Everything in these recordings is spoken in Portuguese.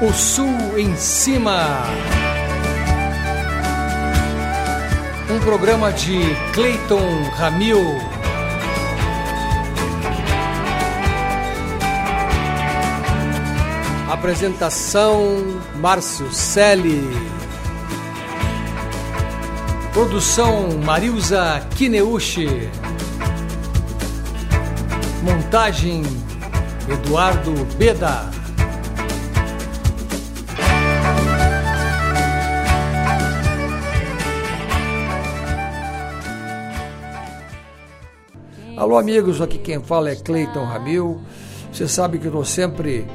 O Sul em Cima. Um programa de Clayton Ramil. Apresentação Márcio Selle. Produção Marilza Kineuchi. Montagem Eduardo Beda. Alô, amigos, aqui quem fala é Cleiton Ramil. Você sabe que eu estou sempre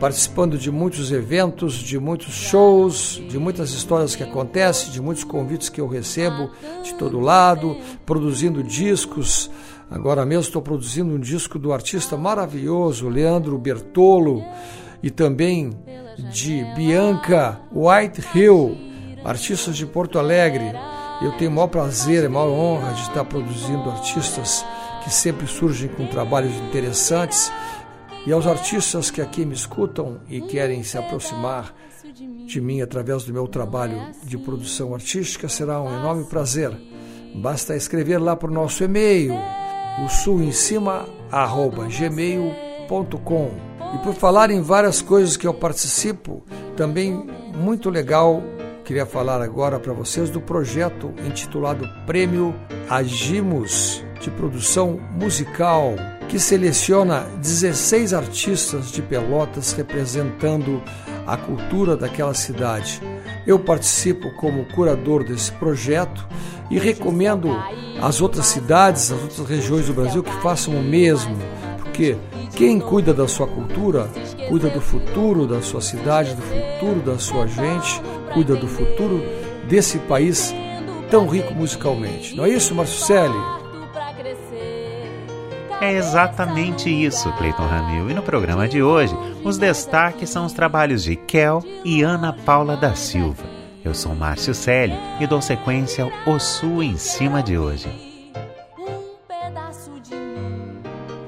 participando de muitos eventos, de muitos shows, de muitas histórias que acontecem, de muitos convites que eu recebo de todo lado, produzindo discos. Agora mesmo estou produzindo um disco do artista maravilhoso Leandro Bertolo e também de Bianca White Hill, artistas de Porto Alegre. Eu tenho o maior prazer, a maior honra de estar produzindo artistas que sempre surgem com trabalhos interessantes, e aos artistas que aqui me escutam e querem se aproximar de mim através do meu trabalho de produção artística, será um enorme prazer. Basta escrever lá para o nosso e-mail, o sulemcima@gmail.com. E por falar em várias coisas que eu participo, também muito legal, queria falar agora para vocês do projeto intitulado Prêmio Agimos de produção musical que seleciona 16 artistas de Pelotas representando a cultura daquela cidade. Eu participo como curador desse projeto e recomendo às outras cidades, às outras regiões do Brasil que façam o mesmo, porque quem cuida da sua cultura, cuida do futuro da sua cidade, do futuro da sua gente, cuida do futuro desse país tão rico musicalmente. Não é isso, Marcelo? É exatamente isso, Cleiton Ramil. E no programa de hoje, os destaques são os trabalhos de Kel e Ana Paula da Silva. Eu sou Márcio Célio e dou sequência ao O Sul em cima de hoje.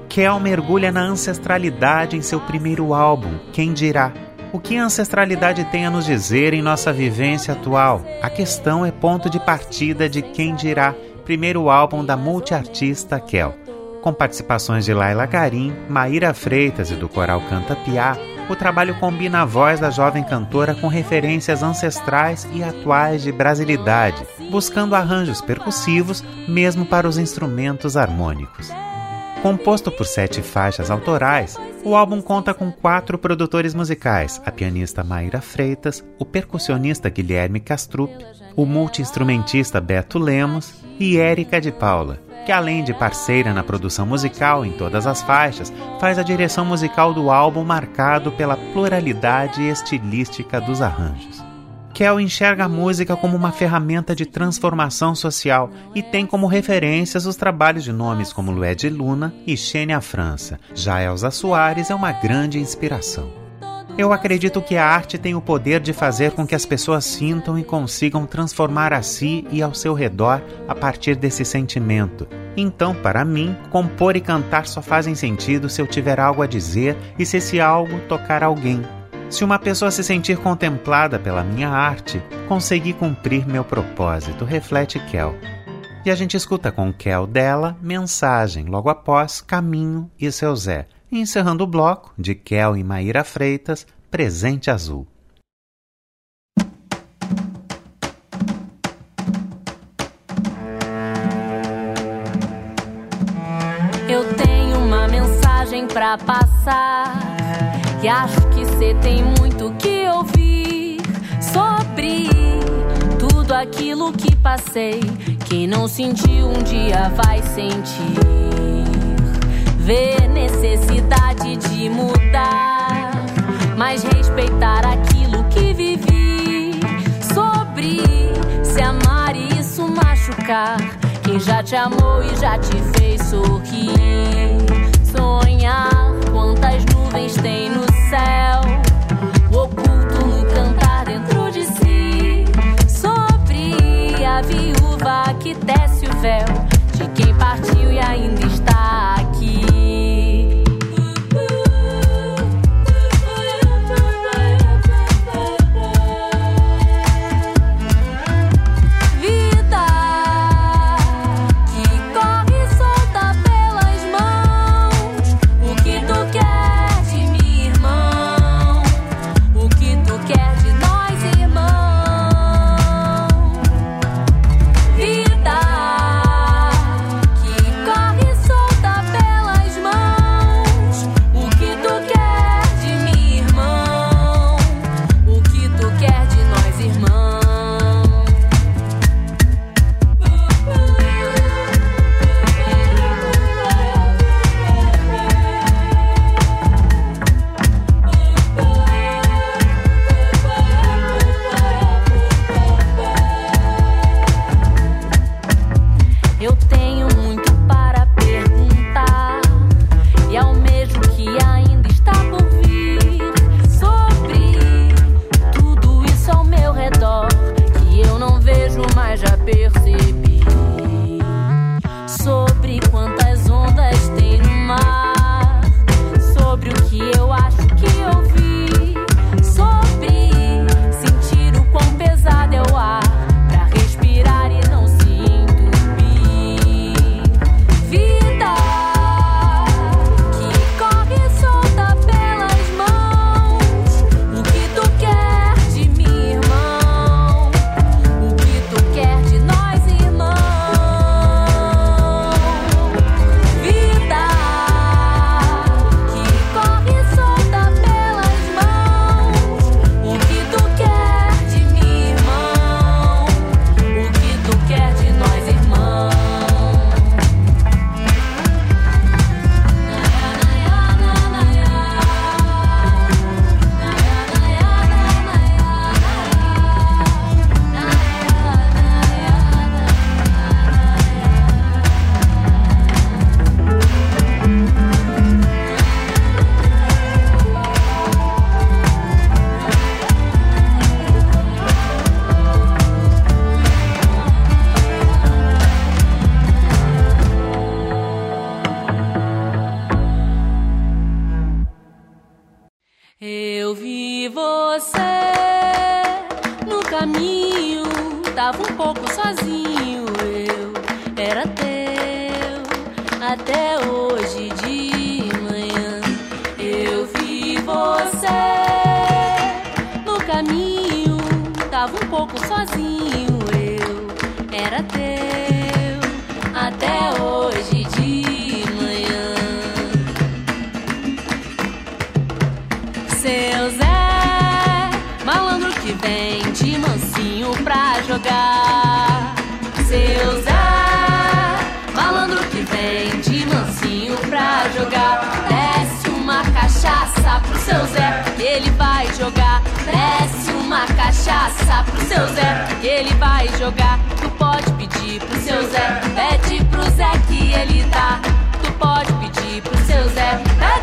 Kel mergulha na ancestralidade em seu primeiro álbum, Quem Dirá. O que a ancestralidade tem a nos dizer em nossa vivência atual? A questão é ponto de partida de Quem Dirá, primeiro álbum da multiartista Kel. Com participações de Laila Garim, Maíra Freitas e do coral Canta Piá, o trabalho combina a voz da jovem cantora com referências ancestrais e atuais de brasilidade, buscando arranjos percussivos mesmo para os instrumentos harmônicos. Composto por sete faixas autorais, o álbum conta com quatro produtores musicais: a pianista Maíra Freitas, o percussionista Guilherme Castrup, o multiinstrumentista Beto Lemos e Érica de Paula, que além de parceira na produção musical em todas as faixas, faz a direção musical do álbum marcado pela pluralidade estilística dos arranjos. Kel enxerga a música como uma ferramenta de transformação social e tem como referências os trabalhos de nomes como Lued Luna e Xênia França. Já Elza Soares é uma grande inspiração. Eu acredito que a arte tem o poder de fazer com que as pessoas sintam e consigam transformar a si e ao seu redor a partir desse sentimento. Então, para mim, compor e cantar só fazem sentido se eu tiver algo a dizer e se esse algo tocar alguém. Se uma pessoa se sentir contemplada pela minha arte, consegui cumprir meu propósito, reflete Kel. E a gente escuta com Kel dela Mensagem, logo após Caminho e seu Zé encerrando o bloco de Kel e Maíra Freitas, Presente Azul. Eu tenho uma mensagem para passar e acho que você tem muito que ouvir sobre tudo aquilo que passei. Quem não sentiu um dia vai sentir ver necessidade de mudar, mas respeitar aquilo que vivi. Sobre se amar e isso machucar. Quem já te amou e já te fez sorrir. Sonhar quantas nuvens tem no céu, oculto no cantar dentro de si. Sobre a viúva que desce o véu de quem partiu e ainda está aqui.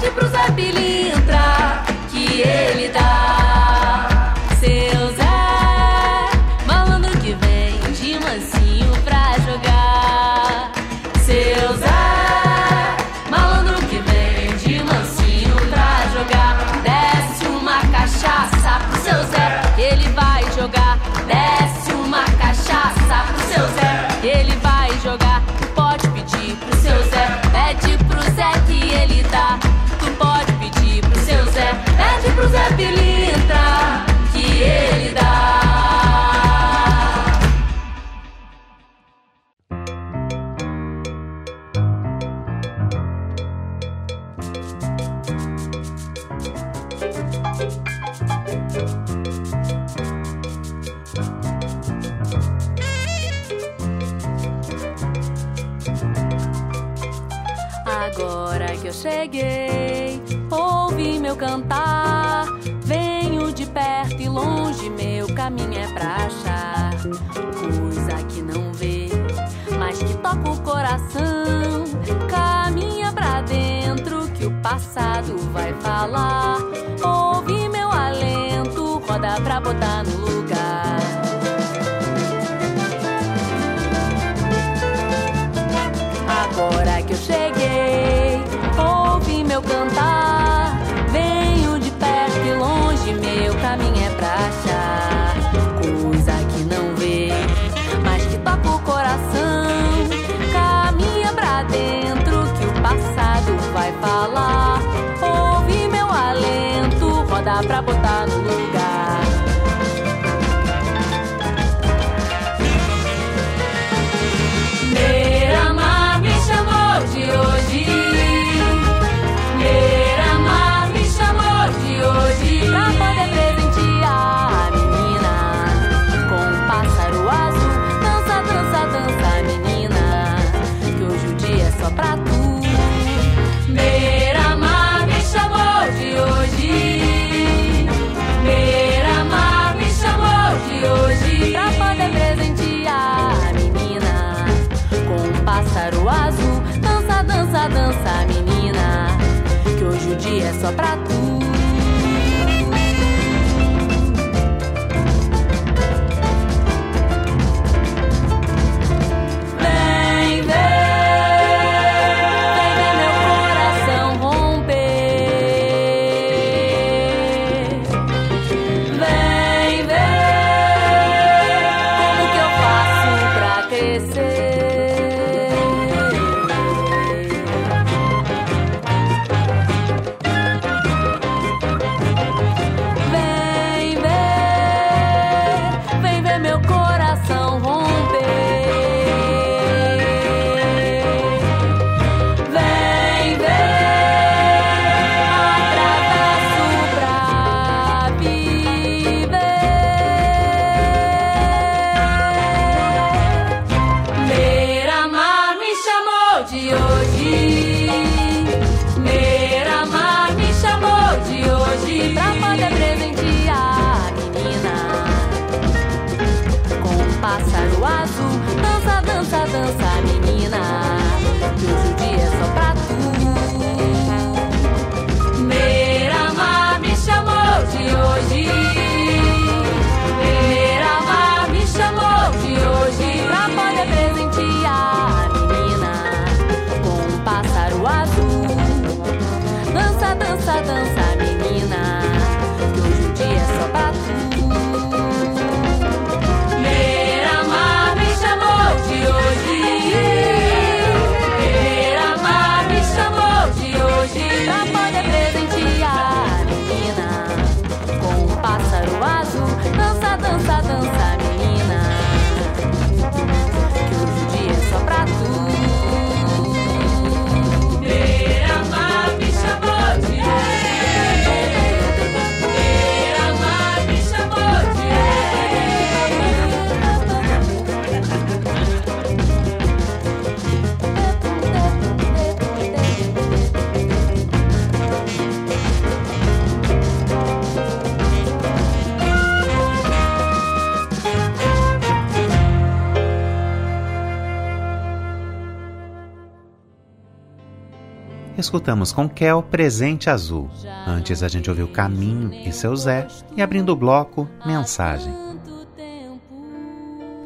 Pede pro Zé que ele dá. só pra escutamos com Kel Presente Azul. Antes a gente ouviu Caminho e Seu Zé e abrindo o bloco Mensagem.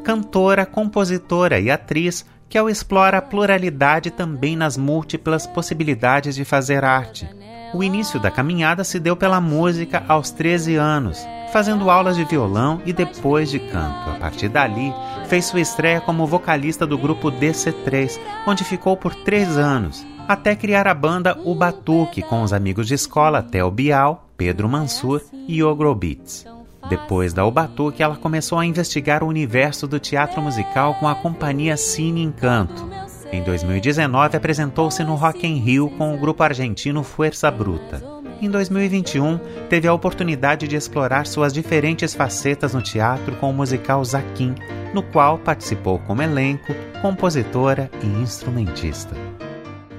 Cantora, compositora e atriz, Kel explora a pluralidade também nas múltiplas possibilidades de fazer arte. O início da caminhada se deu pela música aos 13 anos, fazendo aulas de violão e depois de canto. A partir dali, fez sua estreia como vocalista do grupo DC3, onde ficou por três anos, até criar a banda O Batuque com os amigos de escola Theo Bial, Pedro Mansur e Ogro Beats. Depois da Ubatuque, ela começou a investigar o universo do teatro musical com a companhia Cine Encanto. Em 2019, apresentou-se no Rock in Rio com o grupo argentino Fuerza Bruta em 2021, teve a oportunidade de explorar suas diferentes facetas no teatro com o musical Zaquim, no qual participou como elenco, compositora e instrumentista.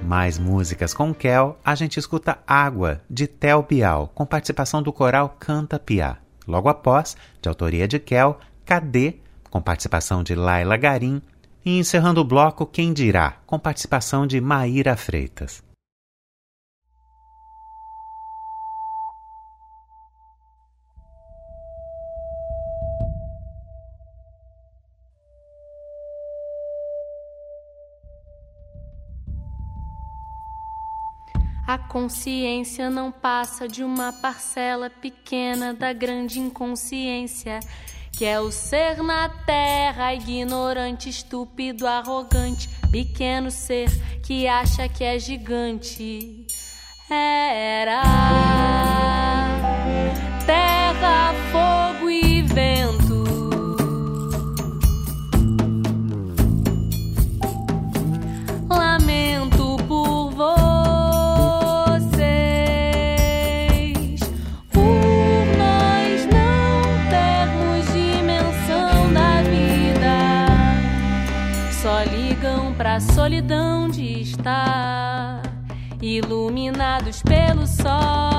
Mais músicas com Kel, a gente escuta Água, de Tel Bial, com participação do coral Canta Piá. Logo após, de autoria de Kel, Cadê, com participação de Laila Garim, e encerrando o bloco Quem Dirá, com participação de Maíra Freitas. A consciência não passa de uma parcela pequena da grande inconsciência, que é o ser na terra, ignorante, estúpido, arrogante, pequeno ser que acha que é gigante. Era solidão de estar iluminados pelo sol.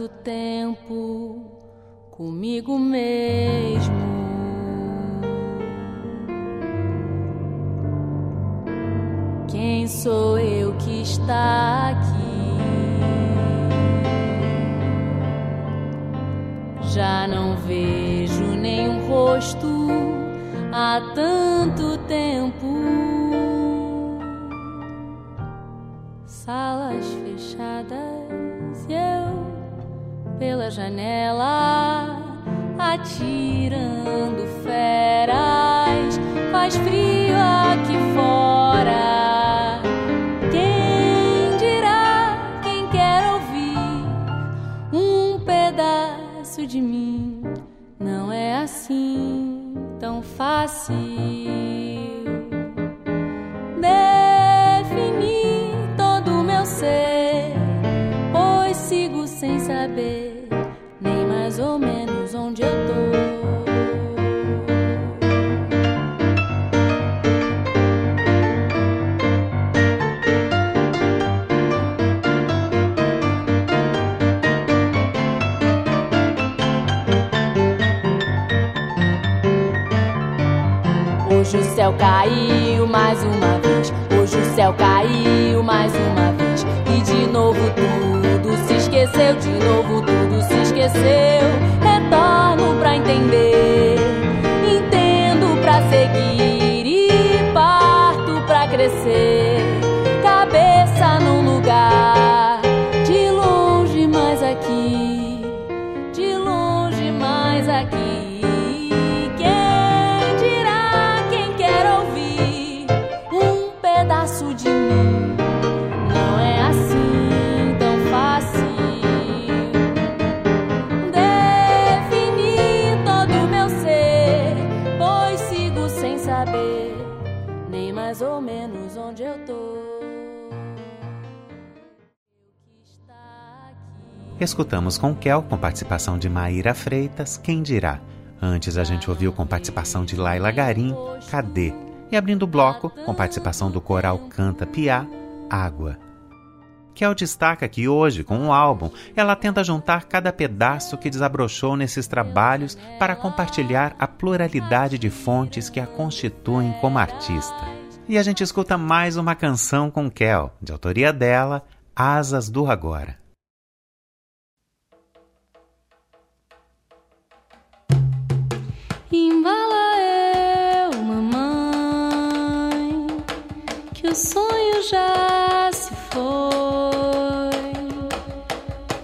Tanto tempo comigo mesmo. Quem sou eu que está aqui? Já não vejo nenhum rosto há tanto tempo. Salas fechadas pela janela, atirando feras. Faz frio aqui fora. Quem dirá, quem quer ouvir um pedaço de mim? Não é assim tão fácil. Céu caiu mais uma vez. Hoje o céu caiu mais uma vez. E de novo tudo se esqueceu. De novo tudo se esqueceu. Retorno pra entender. Entendo pra seguir. E parto pra crescer. Escutamos com Kel, com participação de Maíra Freitas, Quem Dirá. Antes a gente ouviu com participação de Laila Garim, Cadê? E abrindo o bloco, com participação do coral Canta Piá, Água. Kel destaca que hoje, com o álbum, ela tenta juntar cada pedaço que desabrochou nesses trabalhos para compartilhar a pluralidade de fontes que a constituem como artista. E a gente escuta mais uma canção com Kel, de autoria dela, Asas do Agora. Embala eu, mamãe, que o sonho já se foi.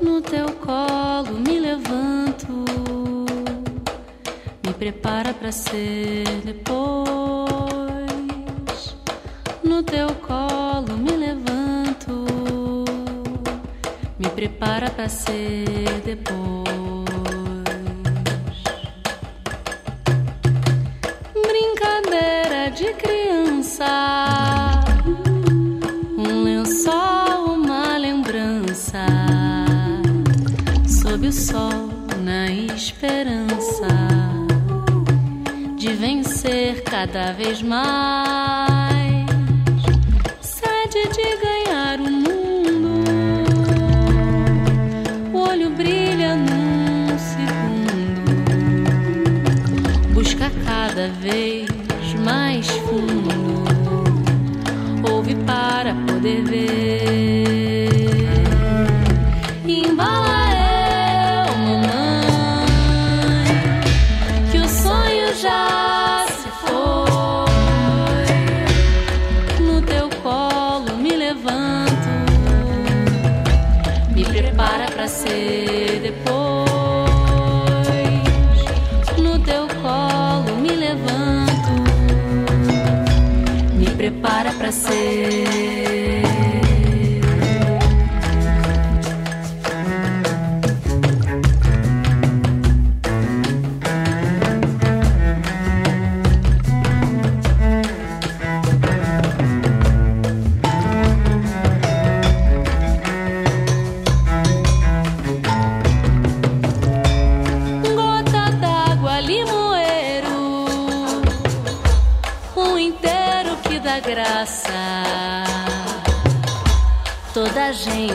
No teu colo me levanto, me prepara para ser depois. No teu colo me levanto, me prepara para ser depois. Um lençol, uma lembrança. Sob o sol, na esperança de vencer cada vez mais. Sede de ganhar o mundo. O olho brilha num segundo. Busca cada vez mais fundo. Prepara para ser.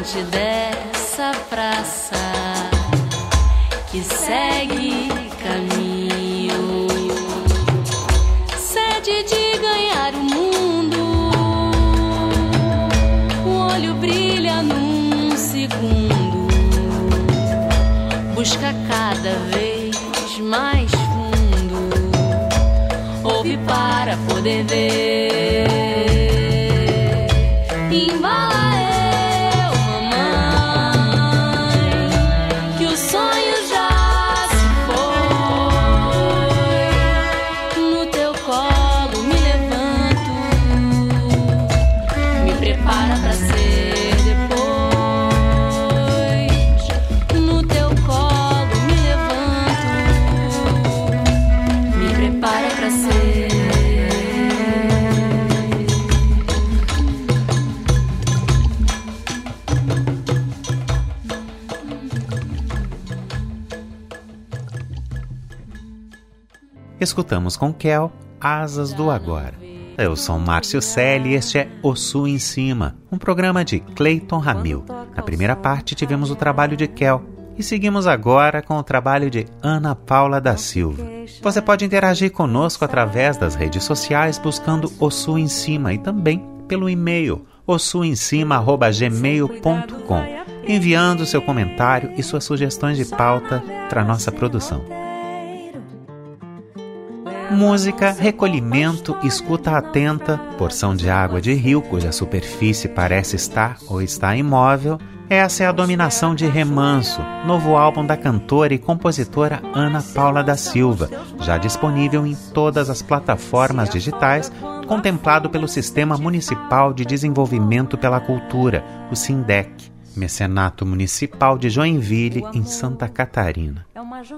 Gente dessa praça que segue caminho, sede de ganhar o mundo. O olho brilha num segundo, busca cada vez mais fundo, ouve para poder ver. Escutamos com Kel Asas do Agora. Eu sou Márcio Selle e este é O Sul em Cima, um programa de Clayton Ramil. Na primeira parte tivemos o trabalho de Kel, E seguimos agora com o trabalho de Ana Paula da Silva. Você pode interagir conosco através das redes sociais buscando o Sul em Cima e também pelo e-mail ossuemcima@gmail.com, enviando seu comentário e suas sugestões de pauta para nossa produção. Música, recolhimento, escuta atenta, porção de água de rio cuja superfície parece estar ou está imóvel. Essa é a dominação de Remanso, novo álbum da cantora e compositora Ana Paula da Silva, já disponível em todas as plataformas digitais, contemplado pelo Sistema Municipal de Desenvolvimento pela Cultura, o SINDEC. Mecenato Municipal de Joinville, em Santa Catarina.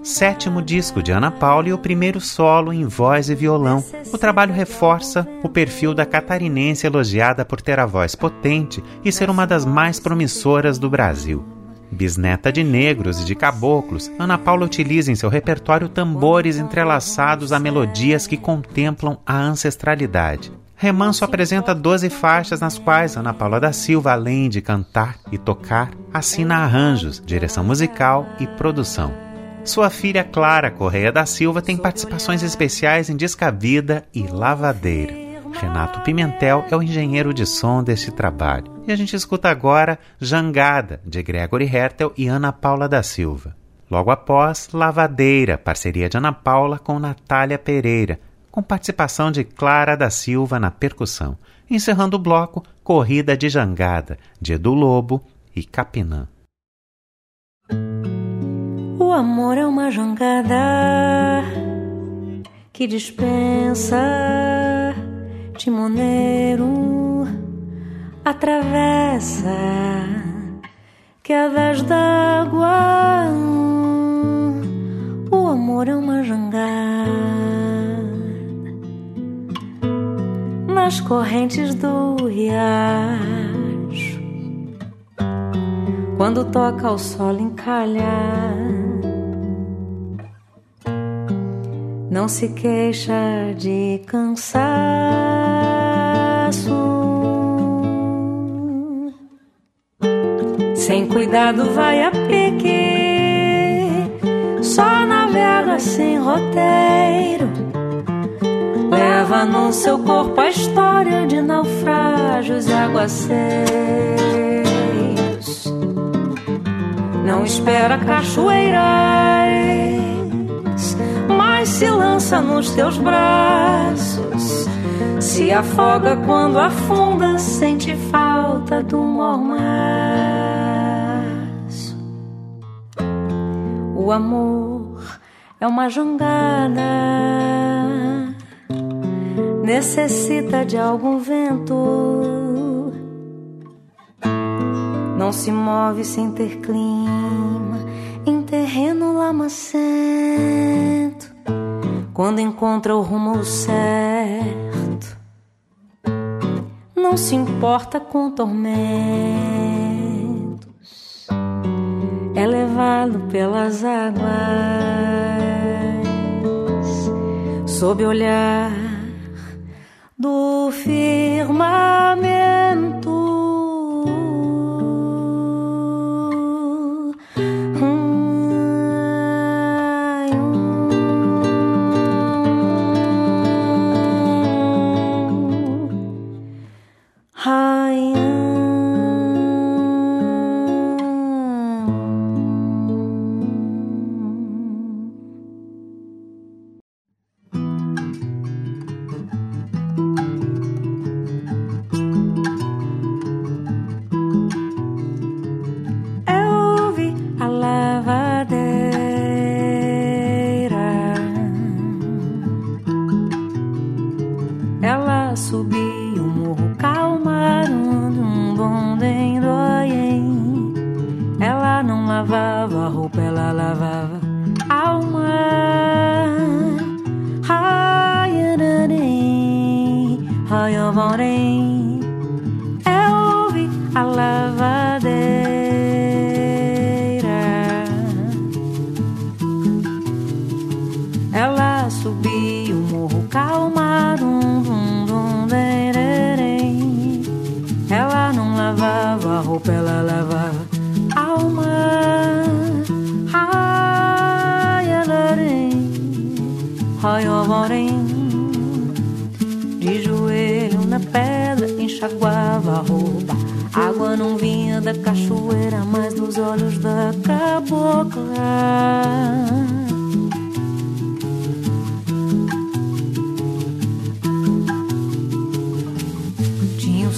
Sétimo disco de Ana Paula e o primeiro solo em voz e violão. O trabalho reforça o perfil da catarinense elogiada por ter a voz potente e ser uma das mais promissoras do Brasil. Bisneta de negros e de caboclos, Ana Paula utiliza em seu repertório tambores entrelaçados a melodias que contemplam a ancestralidade. Remanso apresenta 12 faixas nas quais Ana Paula da Silva, além de cantar e tocar, assina arranjos, direção musical e produção. Sua filha Clara Correia da Silva tem participações especiais em Descavida e Lavadeira. Renato Pimentel é o engenheiro de som deste trabalho. E a gente escuta agora Jangada, de Gregory Hertel e Ana Paula da Silva. Logo após, Lavadeira, parceria de Ana Paula com Natália Pereira, com participação de Clara da Silva na percussão, encerrando o bloco Corrida de Jangada, de Edu Lobo e Capinã. O amor é uma jangada que dispensa timoneiro, atravessa quedas d'água. O amor é uma jangada nas correntes do riacho. Quando toca o sol encalhar, não se queixa de cansaço. Sem cuidado vai a pique, só navega sem roteiro Leva no seu corpo a história de naufrágios e aguaceiros. Não espera cachoeiras, mas se lança nos teus braços. Se afoga quando afunda, sente falta do mormaço. O amor é uma jangada necessita de algum vento. Não se move sem ter clima em terreno lamacento. Quando encontra o rumo certo, não se importa com tormentos. É levado pelas águas sob olhar do firmamento.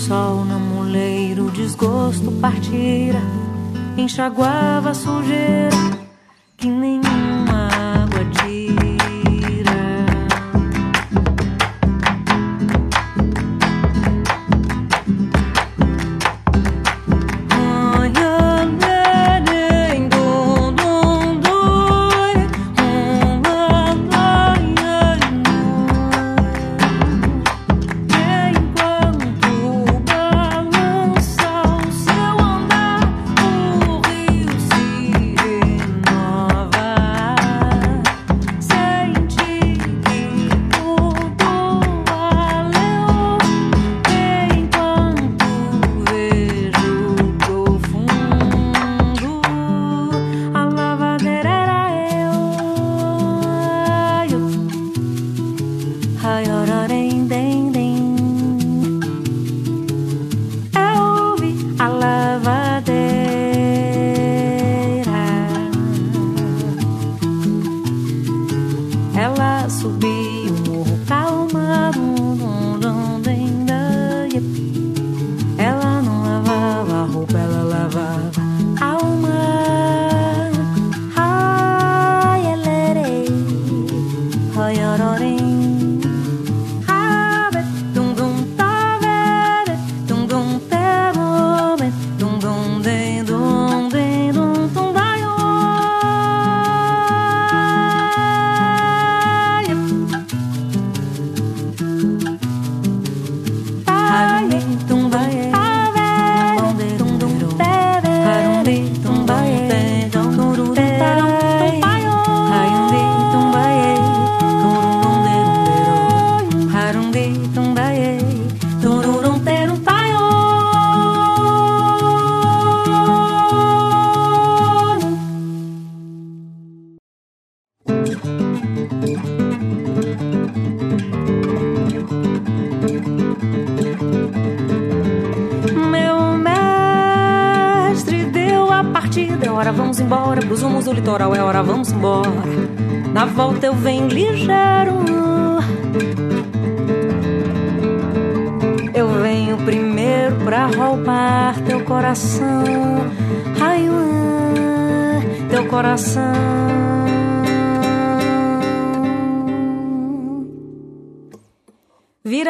sol na moleira, o desgosto partira, enxaguava a sujeira que nem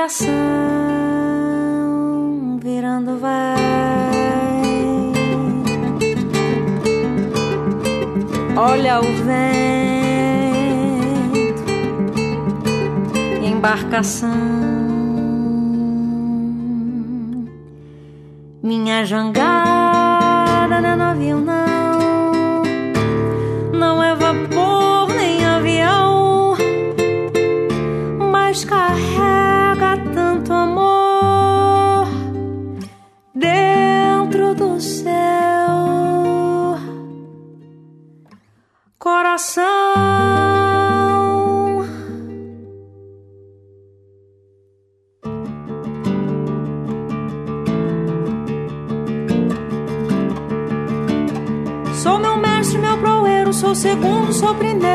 coração virando vai. Olha o vento, embarcação. meu mestre, meu proeiro, sou segundo, sou primeiro.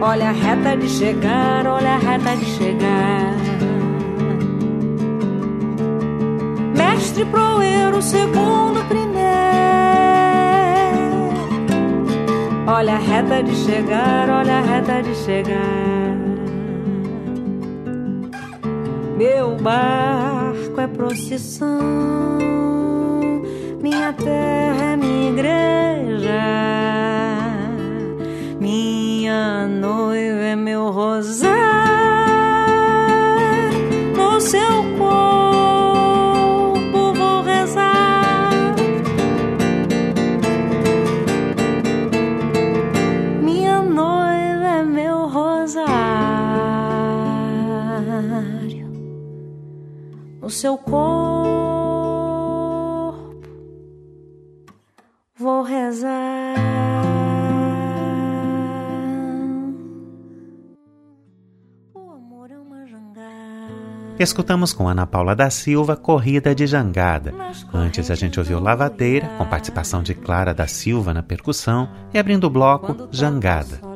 Olha a reta de chegar, olha a reta de chegar. Mestre, proeiro, segundo, primeiro. Olha a reta de chegar, olha a reta de chegar. Meu barco é procissão minha terra é minha igreja, minha noiva é meu rosário. No seu corpo vou rezar. Minha noiva é meu rosário. No seu corpo. casa. Escutamos com Ana Paula da Silva Corrida de Jangada. Antes a gente ouviu Lavadeira, com participação de Clara da Silva na percussão, e abrindo o bloco Jangada.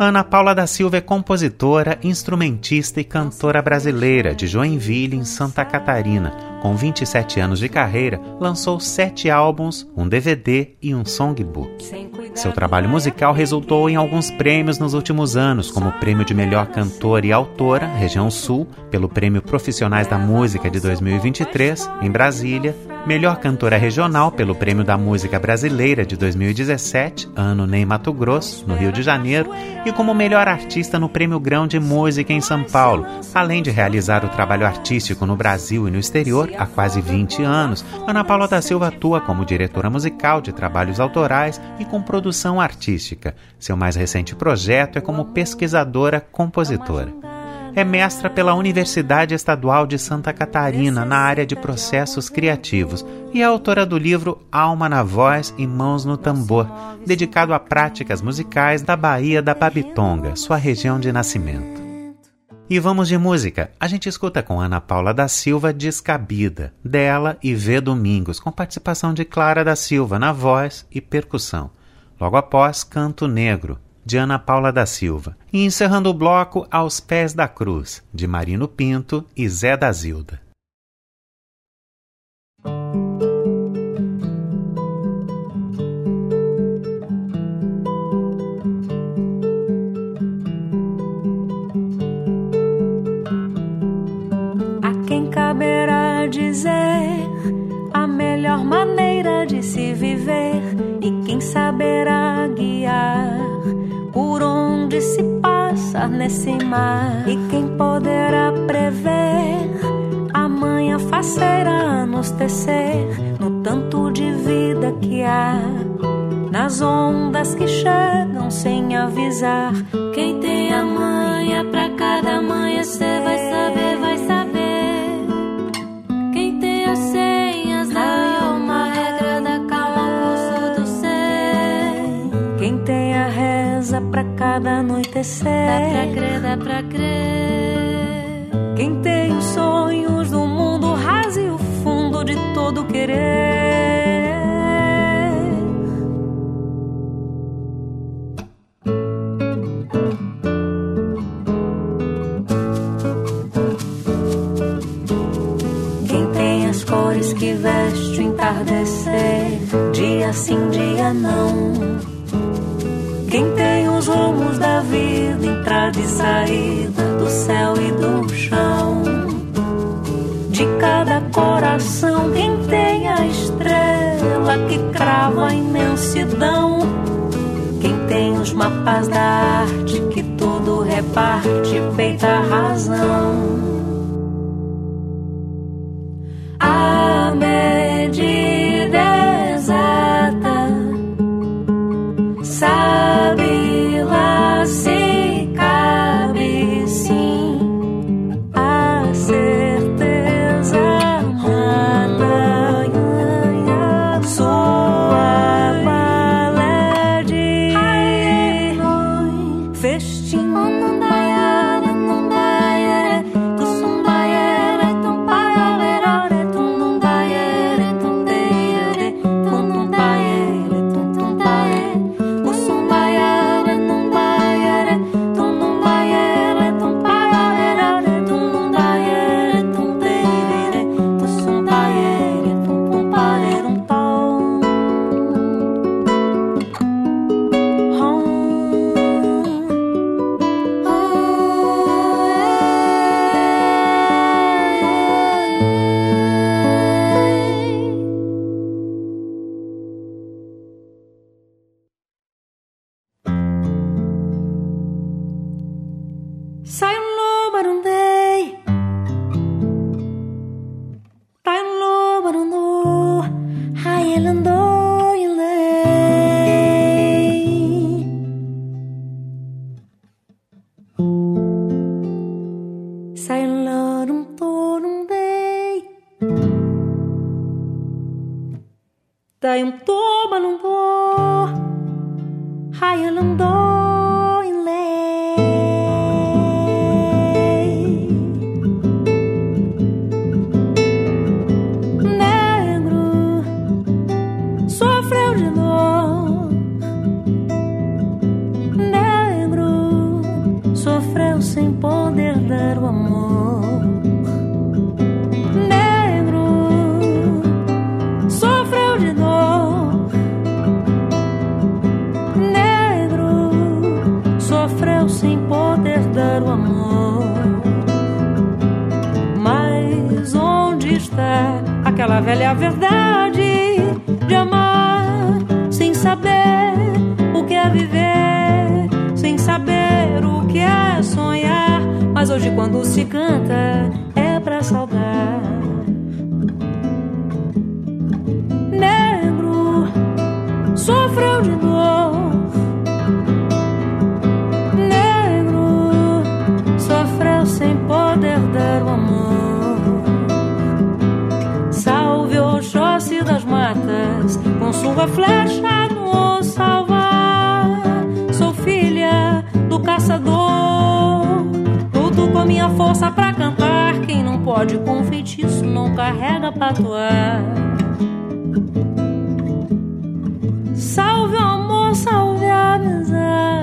Ana Paula da Silva é compositora, instrumentista e cantora brasileira de Joinville, em Santa Catarina. Com 27 anos de carreira, lançou sete álbuns, um DVD e um songbook. Seu trabalho musical resultou em alguns prêmios nos últimos anos, como o Prêmio de Melhor Cantora e Autora, Região Sul, pelo Prêmio Profissionais da Música de 2023, em Brasília, Melhor Cantora Regional pelo Prêmio da Música Brasileira de 2017, ano Ney Mato Grosso, no Rio de Janeiro, e como Melhor Artista no Prêmio Grão de Música em São Paulo, além de realizar o trabalho artístico no Brasil e no exterior há quase 20 anos. Ana Paula da Silva atua como diretora musical de trabalhos autorais e com produção artística. Seu mais recente projeto é como pesquisadora compositora é mestra pela Universidade Estadual de Santa Catarina na área de processos criativos e é autora do livro Alma na Voz e Mãos no Tambor, dedicado a práticas musicais da Bahia da Babitonga, sua região de nascimento. E vamos de música. A gente escuta com Ana Paula da Silva Descabida, dela e V Domingos, com participação de Clara da Silva na voz e percussão. Logo após, Canto Negro, de Ana Paula da Silva. E encerrando o bloco Aos Pés da Cruz, de Marino Pinto e Zé da Zilda. A quem caberá dizer a melhor maneira de se viver e quem saberá guiar por onde se passa nesse mar. E quem poderá prever a manha faceira nos tecer no tanto de vida que há. Nas ondas que chegam sem avisar. Quem tem a manha pra cada manha, cada anoitecer. Dá pra crer, dá pra crer. Quem tem os sonhos do mundo raso e o fundo de todo querer. Quem tem as cores que veste o entardecer, dia sim, dia não. Rumos da vida, entrada e saída do céu e do chão. De cada coração, quem tem a estrela que crava a imensidão. Quem tem os mapas da arte que tudo reparte, peita a razão. A medida exata Toba com sua flecha nos salvar. Sou filha do caçador, luto com minha força pra cantar. Quem não pode com feitiço não carrega patuar. Salve o amor, salve a amizade.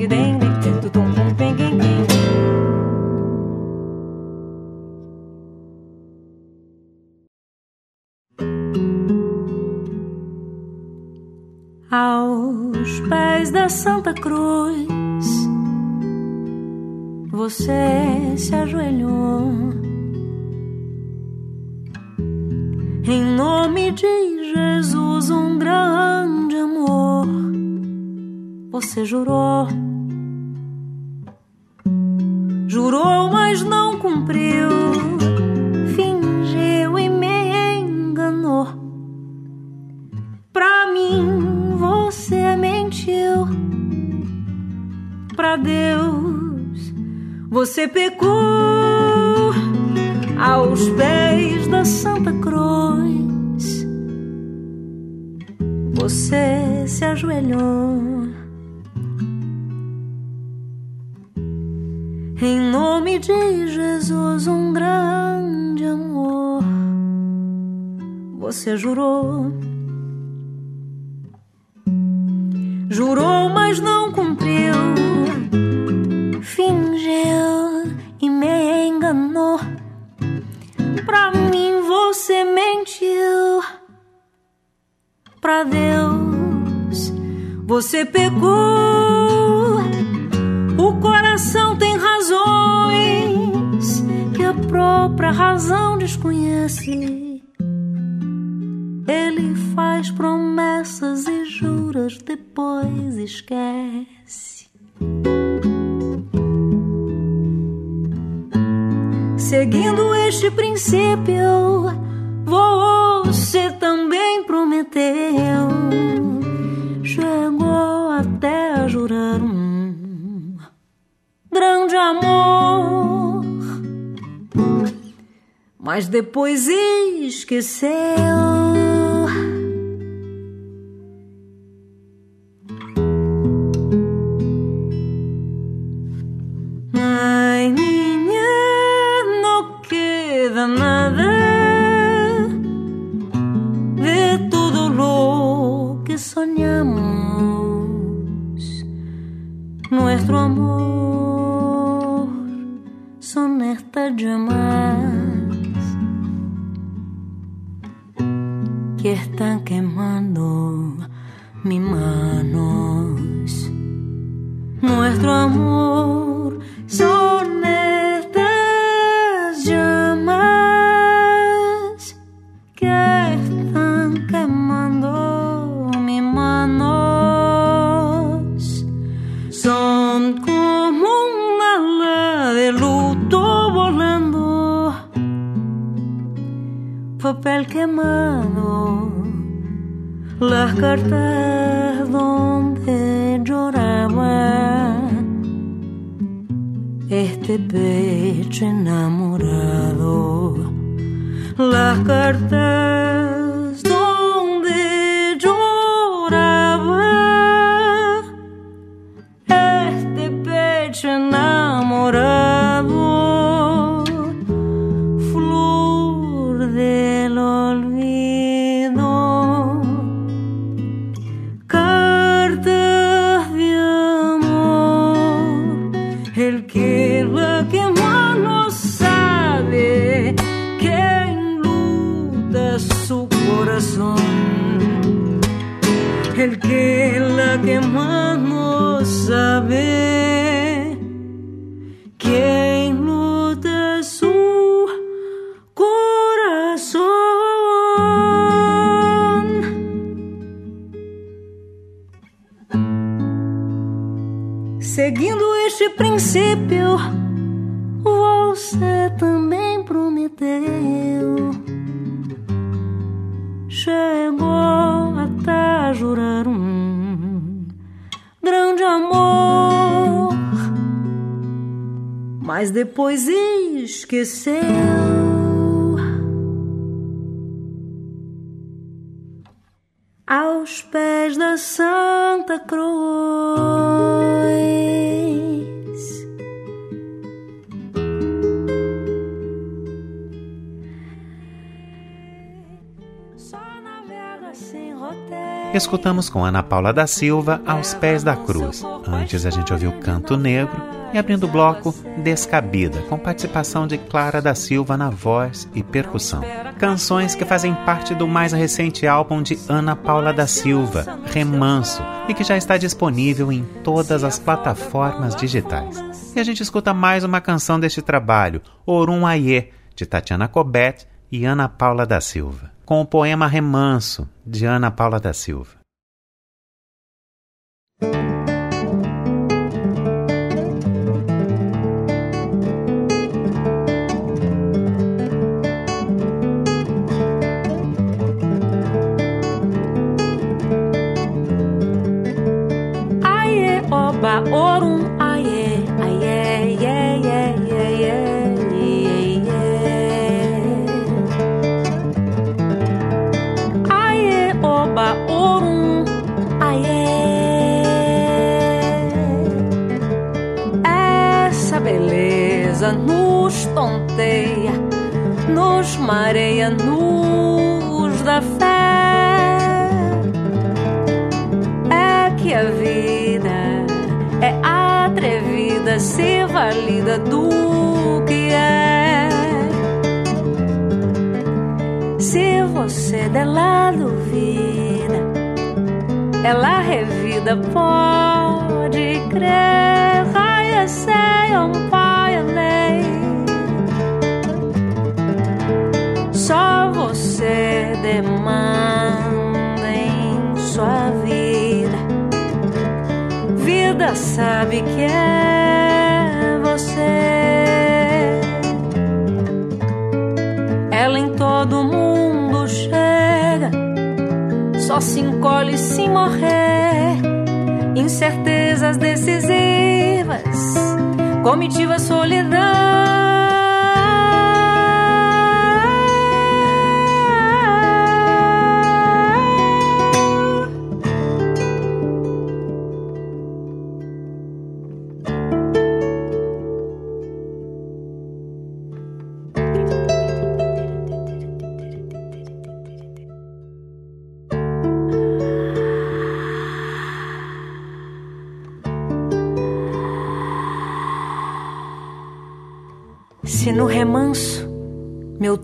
Digrigo, tu tum, tum, tim, tim, tim. Aos pés da Santa Cruz, você se ajoelhou. Em nome de Jesus, um grande amor, você jurou. Jurou, mas não cumpriu. Fingiu e me enganou. Pra mim você mentiu. Pra Deus você pecou. Aos pés da Santa Cruz você se ajoelhou. Em nome de Jesus, um grande amor, você jurou. Jurou, mas não cumpriu. Fingiu e me enganou. Pra mim você mentiu. Pra Deus você pecou. O coração tem razões que a própria razão desconhece. Ele faz promessas e juras, depois esquece. Seguindo este princípio, você também prometeu. Chegou até a jurar um grande amor, mas depois esqueceu. Son estas llamas que están quemando mis manos. Nuestro amor son papel quemado, las cartas donde lloraba este pecho enamorado, las cartas também prometeu. Chegou até jurar um grande amor, mas depois esqueceu. Aos pés da Santa Cruz. Escutamos com Ana Paula da Silva Aos Pés da Cruz. Antes a gente ouviu Canto Negro e abrindo o bloco Descabida, com participação de Clara da Silva na voz e percussão. Canções que fazem parte do mais recente álbum de Ana Paula da Silva, Remanso, e que já está disponível em todas as plataformas digitais. E a gente escuta mais uma canção deste trabalho, Orum Aie, de Tatiana Cobet e Ana Paula da Silva com o poema Remanso, de Ana Paula da Silva. Aie, oba, orum, nos mareia, nos dá fé é que a vida é atrevida, se valida do que é. Se você dela duvida, ela revida, pode crer. Sei, um Vida sabe que é você. Ela em todo mundo chega, só se encolhe se morrer. Incertezas decisivas, comitiva solidão.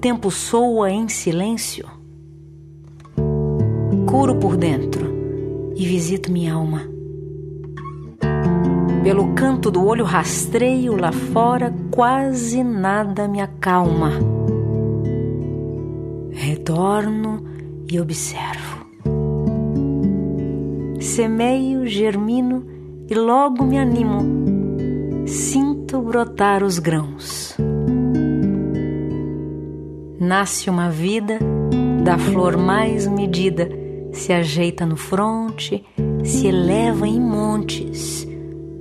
Tempo soa em silêncio, curo por dentro e visito minha alma. Pelo canto do olho rastreio lá fora, quase nada me acalma. Retorno e observo. Semeio, germino e logo me animo. Sinto brotar os grãos. Nasce uma vida da flor mais medida, se ajeita no fronte, se eleva em montes,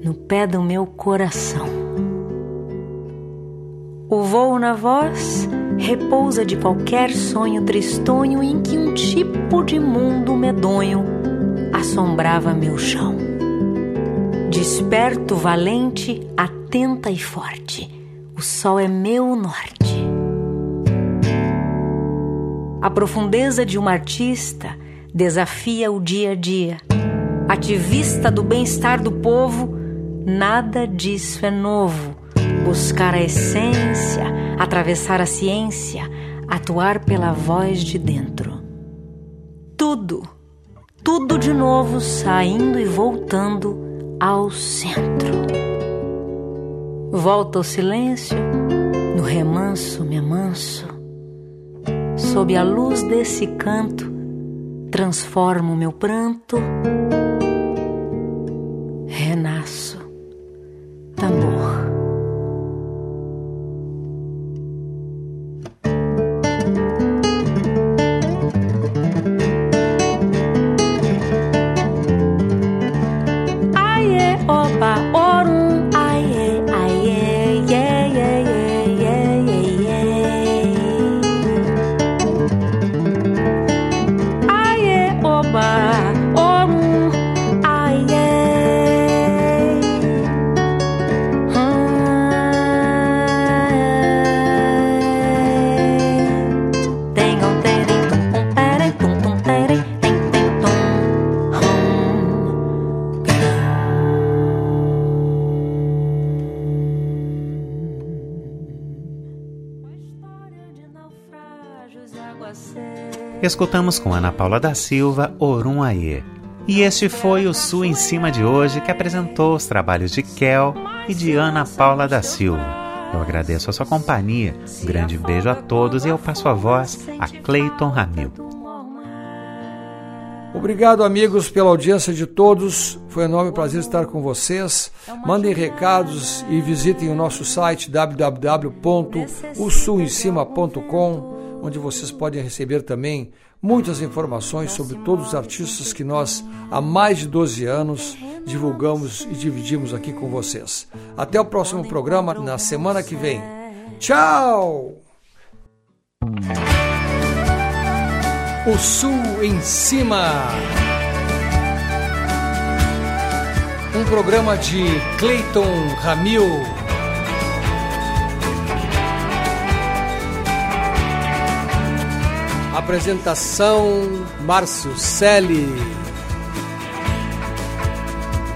no pé do meu coração. O voo na voz repousa de qualquer sonho tristonho em que um tipo de mundo medonho assombrava meu chão. Desperto valente, atenta e forte. O sol é meu norte. A profundeza de uma artista desafia o dia a dia. Ativista do bem-estar do povo, nada disso é novo. Buscar a essência, atravessar a ciência, atuar pela voz de dentro. tudo, tudo de novo saindo e voltando ao centro. Volta ao silêncio, no remanso me amanso. Sob a luz desse canto, transformo meu pranto, renasço, tambor. Escutamos com Ana Paula da Silva Orum Aie. E este foi o Sul em Cima de hoje, que apresentou os trabalhos de Kel e de Ana Paula da Silva. Eu agradeço a sua companhia, um grande beijo a todos e eu passo a voz a Clayton Ramil. Obrigado, amigos, pela audiência de todos. Foi um enorme prazer estar com vocês. Mandem recados e visitem o nosso site www.usulemcima.com onde vocês podem receber também muitas informações sobre todos os artistas que nós, há mais de 12 anos, divulgamos e dividimos aqui com vocês. Até o próximo programa, na semana que vem. Tchau! O Sul em Cima. Um programa de Clayton Ramil. Apresentação Márcio Selle.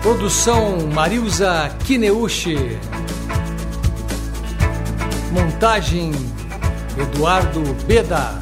Produção Marilza Kineuchi. Montagem Eduardo Beda.